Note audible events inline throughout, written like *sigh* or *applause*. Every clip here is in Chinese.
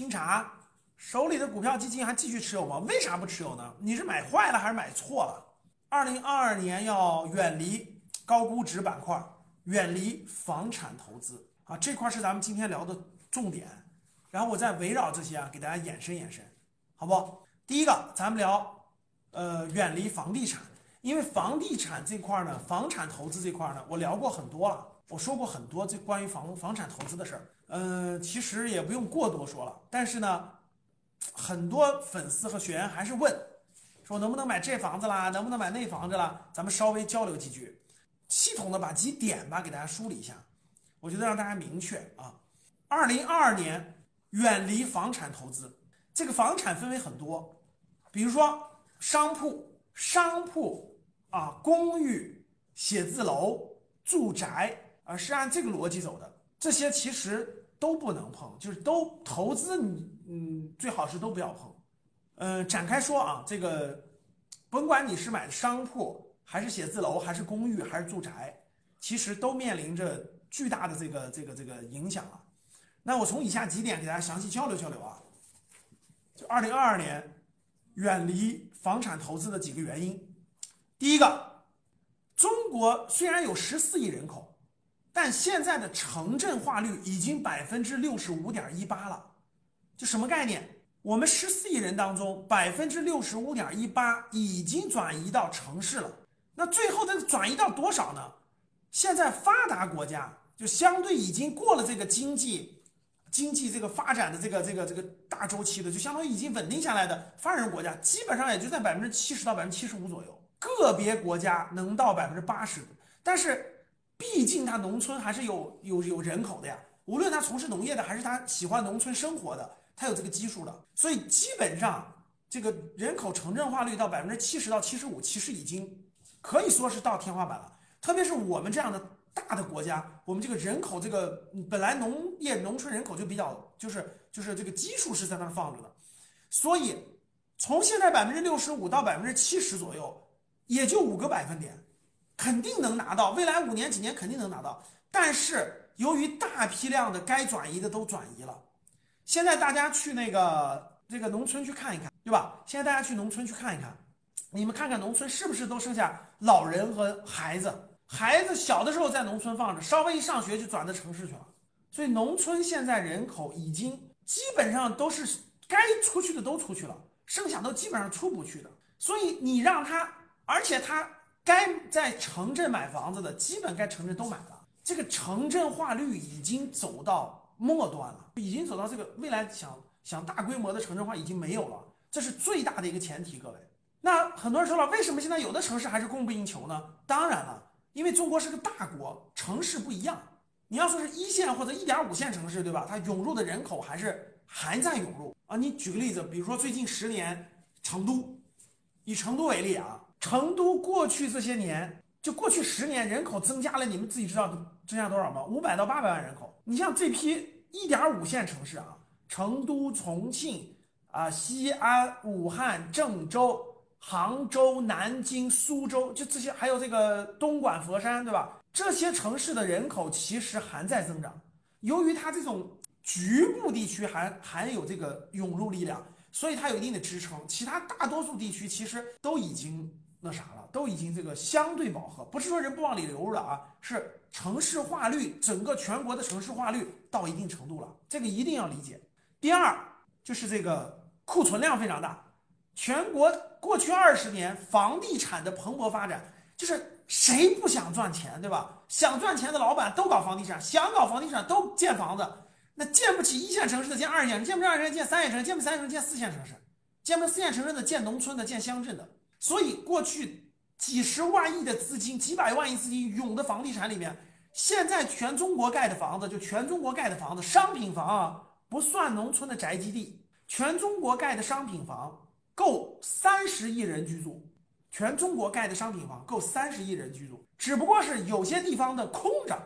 清查，手里的股票基金还继续持有吗？为啥不持有呢？你是买坏了还是买错了？二零二二年要远离高估值板块，远离房产投资啊，这块是咱们今天聊的重点。然后我再围绕这些啊，给大家延伸延伸，好不？第一个，咱们聊，呃，远离房地产，因为房地产这块呢，房产投资这块呢，我聊过很多了，我说过很多这关于房房产投资的事儿。嗯，其实也不用过多说了，但是呢，很多粉丝和学员还是问，说能不能买这房子啦，能不能买那房子啦？咱们稍微交流几句，系统的把几点吧给大家梳理一下，我觉得让大家明确啊，二零二二年。远离房产投资，这个房产分为很多，比如说商铺、商铺啊、公寓、写字楼、住宅啊，是按这个逻辑走的。这些其实都不能碰，就是都投资你，嗯，最好是都不要碰。嗯，展开说啊，这个甭管你是买商铺，还是写字楼，还是公寓，还是住宅，其实都面临着巨大的这个这个这个影响啊。那我从以下几点给大家详细交流交流啊，就二零二二年远离房产投资的几个原因。第一个，中国虽然有十四亿人口，但现在的城镇化率已经百分之六十五点一八了。就什么概念？我们十四亿人当中，百分之六十五点一八已经转移到城市了。那最后的转移到多少呢？现在发达国家就相对已经过了这个经济。经济这个发展的这个这个这个大周期的，就相当于已经稳定下来的发展中国家，基本上也就在百分之七十到百分之七十五左右，个别国家能到百分之八十。但是，毕竟他农村还是有有有人口的呀，无论他从事农业的还是他喜欢农村生活的，他有这个基数的，所以基本上这个人口城镇化率到百分之七十到七十五，其实已经可以说是到天花板了。特别是我们这样的。大的国家，我们这个人口，这个本来农业农村人口就比较，就是就是这个基数是在那儿放着的，所以从现在百分之六十五到百分之七十左右，也就五个百分点，肯定能拿到，未来五年几年肯定能拿到。但是由于大批量的该转移的都转移了，现在大家去那个这个农村去看一看，对吧？现在大家去农村去看一看，你们看看农村是不是都剩下老人和孩子？孩子小的时候在农村放着，稍微一上学就转到城市去了，所以农村现在人口已经基本上都是该出去的都出去了，剩下都基本上出不去的。所以你让他，而且他该在城镇买房子的，基本该城镇都买了。这个城镇化率已经走到末端了，已经走到这个未来想想大规模的城镇化已经没有了，这是最大的一个前提。各位，那很多人说了，为什么现在有的城市还是供不应求呢？当然了。因为中国是个大国，城市不一样。你要说是一线或者一点五线城市，对吧？它涌入的人口还是还在涌入啊。你举个例子，比如说最近十年，成都，以成都为例啊，成都过去这些年，就过去十年人口增加了，你们自己知道增加多少吗？五百到八百万人口。你像这批一点五线城市啊，成都、重庆啊、西安、武汉、郑州。杭州、南京、苏州，就这些，还有这个东莞、佛山，对吧？这些城市的人口其实还在增长。由于它这种局部地区还还有这个涌入力量，所以它有一定的支撑。其他大多数地区其实都已经那啥了，都已经这个相对饱和。不是说人不往里流入了啊，是城市化率，整个全国的城市化率到一定程度了，这个一定要理解。第二就是这个库存量非常大。全国过去二十年房地产的蓬勃发展，就是谁不想赚钱，对吧？想赚钱的老板都搞房地产，想搞房地产都建房子。那建不起一线城市的建二线，建不起二线建三线城市，建不起三线城市建四线城市，建不起四线城市的建农村的建乡镇的。所以过去几十万亿的资金，几百万亿资金涌的房地产里面，现在全中国盖的房子，就全中国盖的房子，商品房啊，不算农村的宅基地，全中国盖的商品房。够三十亿人居住，全中国盖的商品房够三十亿人居住，只不过是有些地方的空着。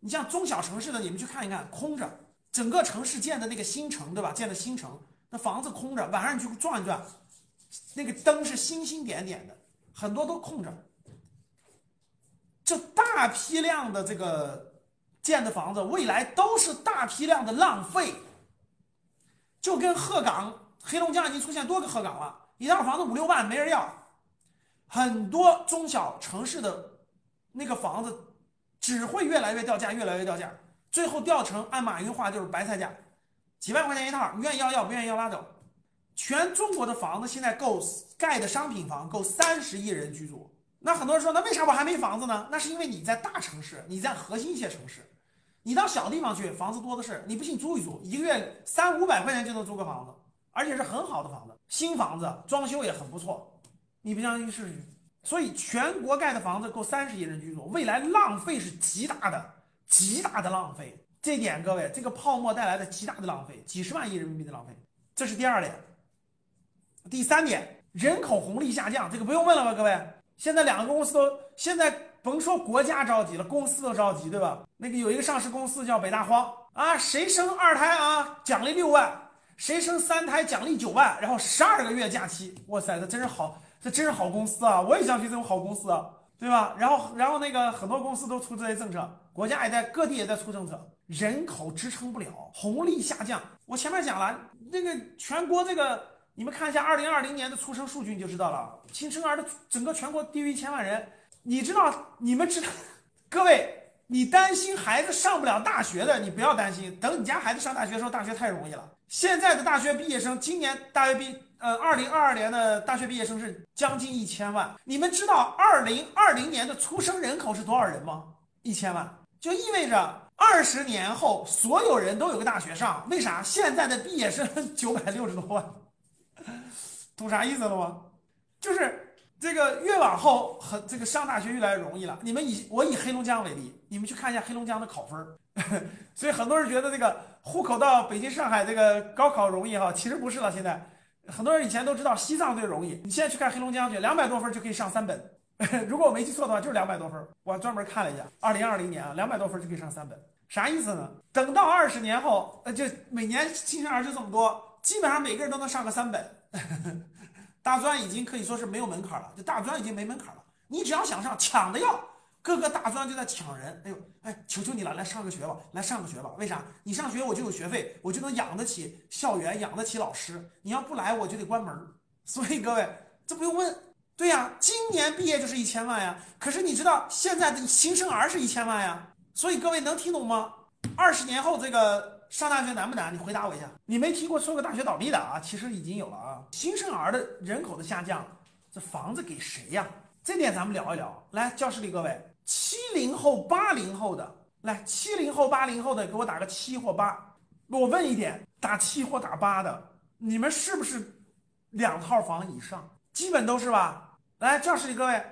你像中小城市的，你们去看一看，空着。整个城市建的那个新城，对吧？建的新城，那房子空着，晚上你去转一转，那个灯是星星点点的，很多都空着。这大批量的这个建的房子，未来都是大批量的浪费。就跟鹤岗、黑龙江已经出现多个鹤岗了，一套房子五六万没人要，很多中小城市的那个房子只会越来越掉价，越来越掉价，最后掉成按马云话就是白菜价，几万块钱一套，你愿意要要，不愿意要拉走。全中国的房子现在够盖的商品房够三十亿人居住，那很多人说，那为啥我还没房子呢？那是因为你在大城市，你在核心一些城市，你到小地方去，房子多的是。你不信租一租，一个月三五百块钱就能租个房子，而且是很好的房子，新房子装修也很不错。你不相信试试？所以全国盖的房子够三十亿人居住，未来浪费是极大的，极大的浪费。这点各位，这个泡沫带来的极大的浪费，几十万亿人民币的浪费，这是第二点。第三点，人口红利下降，这个不用问了吧，各位。现在两个公司都现在甭说国家着急了，公司都着急，对吧？那个有一个上市公司叫北大荒啊，谁生二胎啊，奖励六万；谁生三胎奖励九万，然后十二个月假期。哇塞，这真是好，这真是好公司啊！我也想去这种好公司啊，对吧？然后，然后那个很多公司都出这些政策，国家也在各地也在出政策，人口支撑不了，红利下降。我前面讲了，那个全国这个。你们看一下二零二零年的出生数据，你就知道了。新生儿的整个全国低于一千万人。你知道？你们知道？各位，你担心孩子上不了大学的，你不要担心。等你家孩子上大学的时候，大学太容易了。现在的大学毕业生，今年大学毕，呃，二零二二年的大学毕业生是将近一千万。你们知道二零二零年的出生人口是多少人吗？一千万，就意味着二十年后所有人都有个大学上。为啥？现在的毕业生九百六十多万。懂啥意思了吗？就是这个越往后，很这个上大学越来越容易了。你们以我以黑龙江为例，你们去看一下黑龙江的考分儿 *laughs* 所以很多人觉得这个户口到北京、上海这个高考容易哈，其实不是了。现在很多人以前都知道西藏最容易，你现在去看黑龙江去，两百多分就可以上三本。*laughs* 如果我没记错的话，就是两百多分。我专门看了一下，二零二零年啊，两百多分就可以上三本。啥意思呢？等到二十年后，呃，就每年新生儿就这么多。基本上每个人都能上个三本，*laughs* 大专已经可以说是没有门槛了，就大专已经没门槛了。你只要想上，抢的要，各个大专就在抢人。哎呦，哎，求求你了，来上个学吧，来上个学吧。为啥？你上学我就有学费，我就能养得起校园，养得起老师。你要不来，我就得关门。所以各位，这不用问，对呀，今年毕业就是一千万呀。可是你知道现在的新生儿是一千万呀。所以各位能听懂吗？二十年后这个。上大学难不难？你回答我一下。你没听过说过大学倒闭的啊？其实已经有了啊。新生儿的人口的下降，这房子给谁呀？这点咱们聊一聊。来，教室里各位，七零后、八零后的，来，七零后、八零后的，给我打个七或八。我问一点，打七或打八的，你们是不是两套房以上？基本都是吧。来，教室里各位，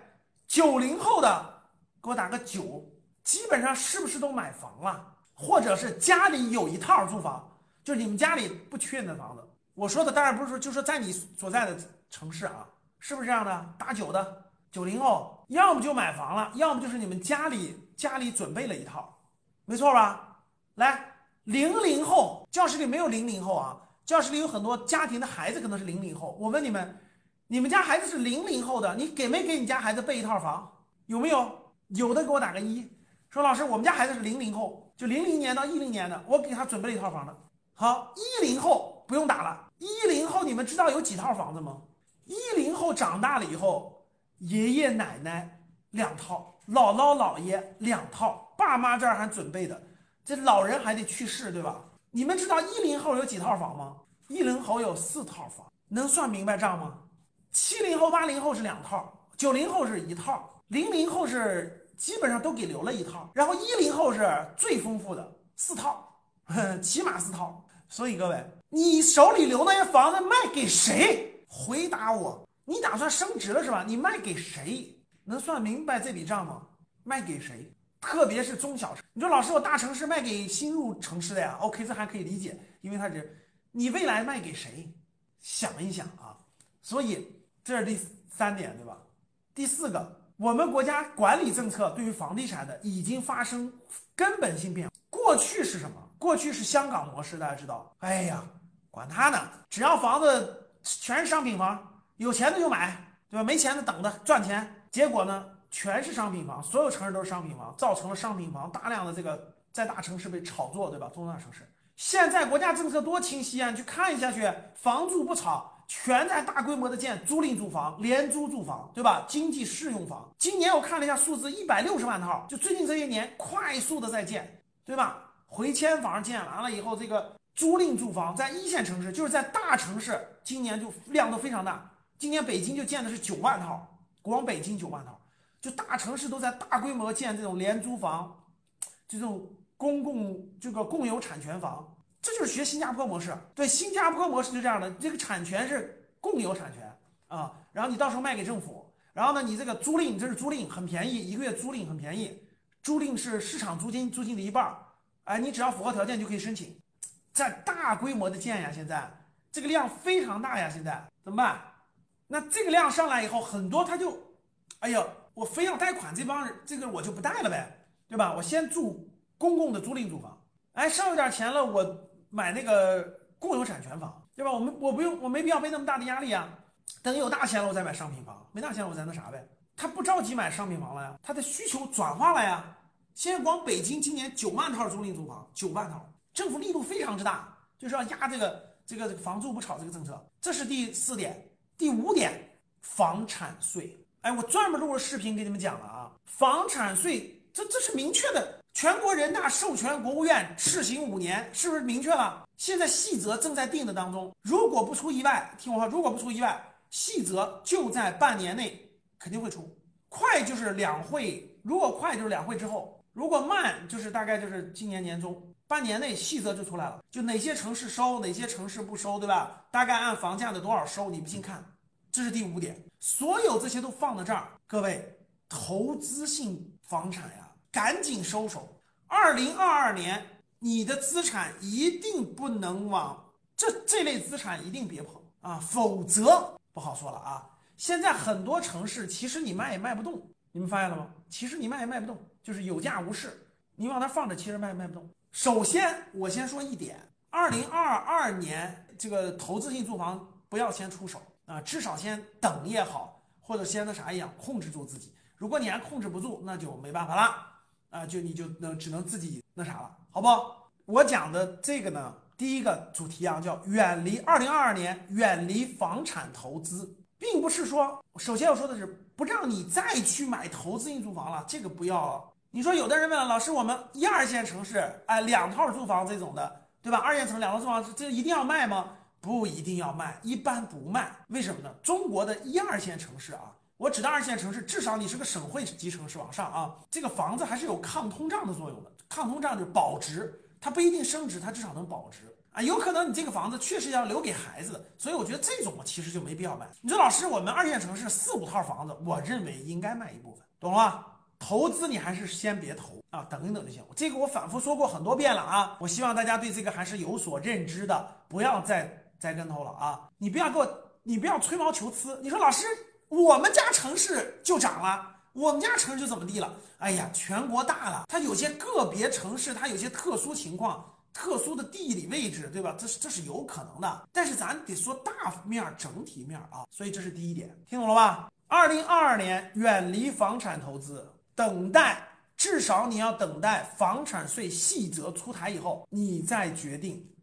九零后的，给我打个九。基本上是不是都买房了？或者是家里有一套住房，就是你们家里不缺那房子。我说的当然不是说，就说在你所在的城市啊，是不是这样的？打九的九零后，要么就买房了，要么就是你们家里家里准备了一套，没错吧？来，零零后，教室里没有零零后啊，教室里有很多家庭的孩子可能是零零后。我问你们，你们家孩子是零零后的，你给没给你家孩子备一套房？有没有？有的给我打个一。说老师，我们家孩子是零零后，就零零年到一零年的，我给他准备了一套房子。好，一零后不用打了。一零后你们知道有几套房子吗？一零后长大了以后，爷爷奶奶两套，姥姥姥爷两套，爸妈这儿还准备的，这老人还得去世，对吧？你们知道一零后有几套房吗？一零后有四套房，能算明白账吗？七零后、八零后是两套，九零后是一套，零零后是。基本上都给留了一套，然后一零后是最丰富的四套，*laughs* 起码四套。所以各位，你手里留那些房子卖给谁？回答我，你打算升值了是吧？你卖给谁？能算明白这笔账吗？卖给谁？特别是中小城。你说老师，我大城市卖给新入城市的呀？OK，这还可以理解，因为他是你未来卖给谁？想一想啊。所以这是第三点，对吧？第四个。我们国家管理政策对于房地产的已经发生根本性变化。过去是什么？过去是香港模式，大家知道？哎呀，管他呢，只要房子全是商品房，有钱的就买，对吧？没钱的等着赚钱。结果呢，全是商品房，所有城市都是商品房，造成了商品房大量的这个在大城市被炒作，对吧？中大城市现在国家政策多清晰啊！你去看一下去，房住不炒，全在大规模的建租赁住房、廉租住房，对吧？经济适用房，今年我看了一下数字，一百六十万套，就最近这些年快速的在建，对吧？回迁房建完了以后，这个租赁住房在一线城市，就是在大城市，今年就量都非常大。今年北京就建的是九万套，光北京九万套，就大城市都在大规模建这种廉租房，这种。公共这个共有产权房，这就是学新加坡模式。对，新加坡模式就这样的，这个产权是共有产权啊，然后你到时候卖给政府，然后呢，你这个租赁这是租赁，很便宜，一个月租赁很便宜，租赁是市场租金租金的一半儿，哎，你只要符合条件就可以申请，在大规模的建呀，现在这个量非常大呀，现在怎么办？那这个量上来以后，很多他就，哎呀，我非要贷款，这帮人这个我就不贷了呗，对吧？我先住。公共的租赁住房，哎，上有点钱了，我买那个共有产权房，对吧？我们我不用，我没必要背那么大的压力啊。等有大钱了，我再买商品房；没大钱，我再那啥呗。他不着急买商品房了呀，他的需求转化了呀。现在光北京今年九万套租赁住房，九万套，政府力度非常之大，就是要压这个这个这个房住不炒这个政策。这是第四点，第五点，房产税。哎，我专门录了视频给你们讲了啊，房产税，这这是明确的。全国人大授权国务院试行五年，是不是明确了？现在细则正在定的当中。如果不出意外，听我说，如果不出意外，细则就在半年内肯定会出。快就是两会，如果快就是两会之后；如果慢就是大概就是今年年中。半年内细则就出来了，就哪些城市收，哪些城市不收，对吧？大概按房价的多少收，你不信看。这是第五点，所有这些都放在这儿。各位，投资性房产呀。赶紧收手！二零二二年，你的资产一定不能往这这类资产一定别碰啊，否则不好说了啊。现在很多城市其实你卖也卖不动，你们发现了吗？其实你卖也卖不动，就是有价无市，你往那放着，其实卖也卖不动。首先，我先说一点：二零二二年这个投资性住房不要先出手啊，至少先等也好，或者先那啥一样，控制住自己。如果你还控制不住，那就没办法了。啊，就你就能只能自己那啥了，好不好？我讲的这个呢，第一个主题啊，叫远离二零二二年远离房产投资，并不是说，首先要说的是不让你再去买投资性住房了，这个不要。你说有的人问了，老师，我们一二线城市，哎，两套住房这种的，对吧？二线城两套住房，这一定要卖吗？不一定要卖，一般不卖。为什么呢？中国的一二线城市啊。我指的二线城市，至少你是个省会级城市往上啊，这个房子还是有抗通胀的作用的。抗通胀就是保值，它不一定升值，它至少能保值啊。有可能你这个房子确实要留给孩子的，所以我觉得这种其实就没必要买。你说老师，我们二线城市四五套房子，我认为应该卖一部分，懂了吗？投资你还是先别投啊，等一等就行。这个我反复说过很多遍了啊，我希望大家对这个还是有所认知的，不要再栽跟头了啊。你不要给我，你不要吹毛求疵。你说老师。我们家城市就涨了，我们家城市就怎么地了？哎呀，全国大了，它有些个别城市，它有些特殊情况、特殊的地理位置，对吧？这是这是有可能的。但是咱得说大面整体面啊，所以这是第一点，听懂了吧？二零二二年远离房产投资，等待至少你要等待房产税细则出台以后，你再决定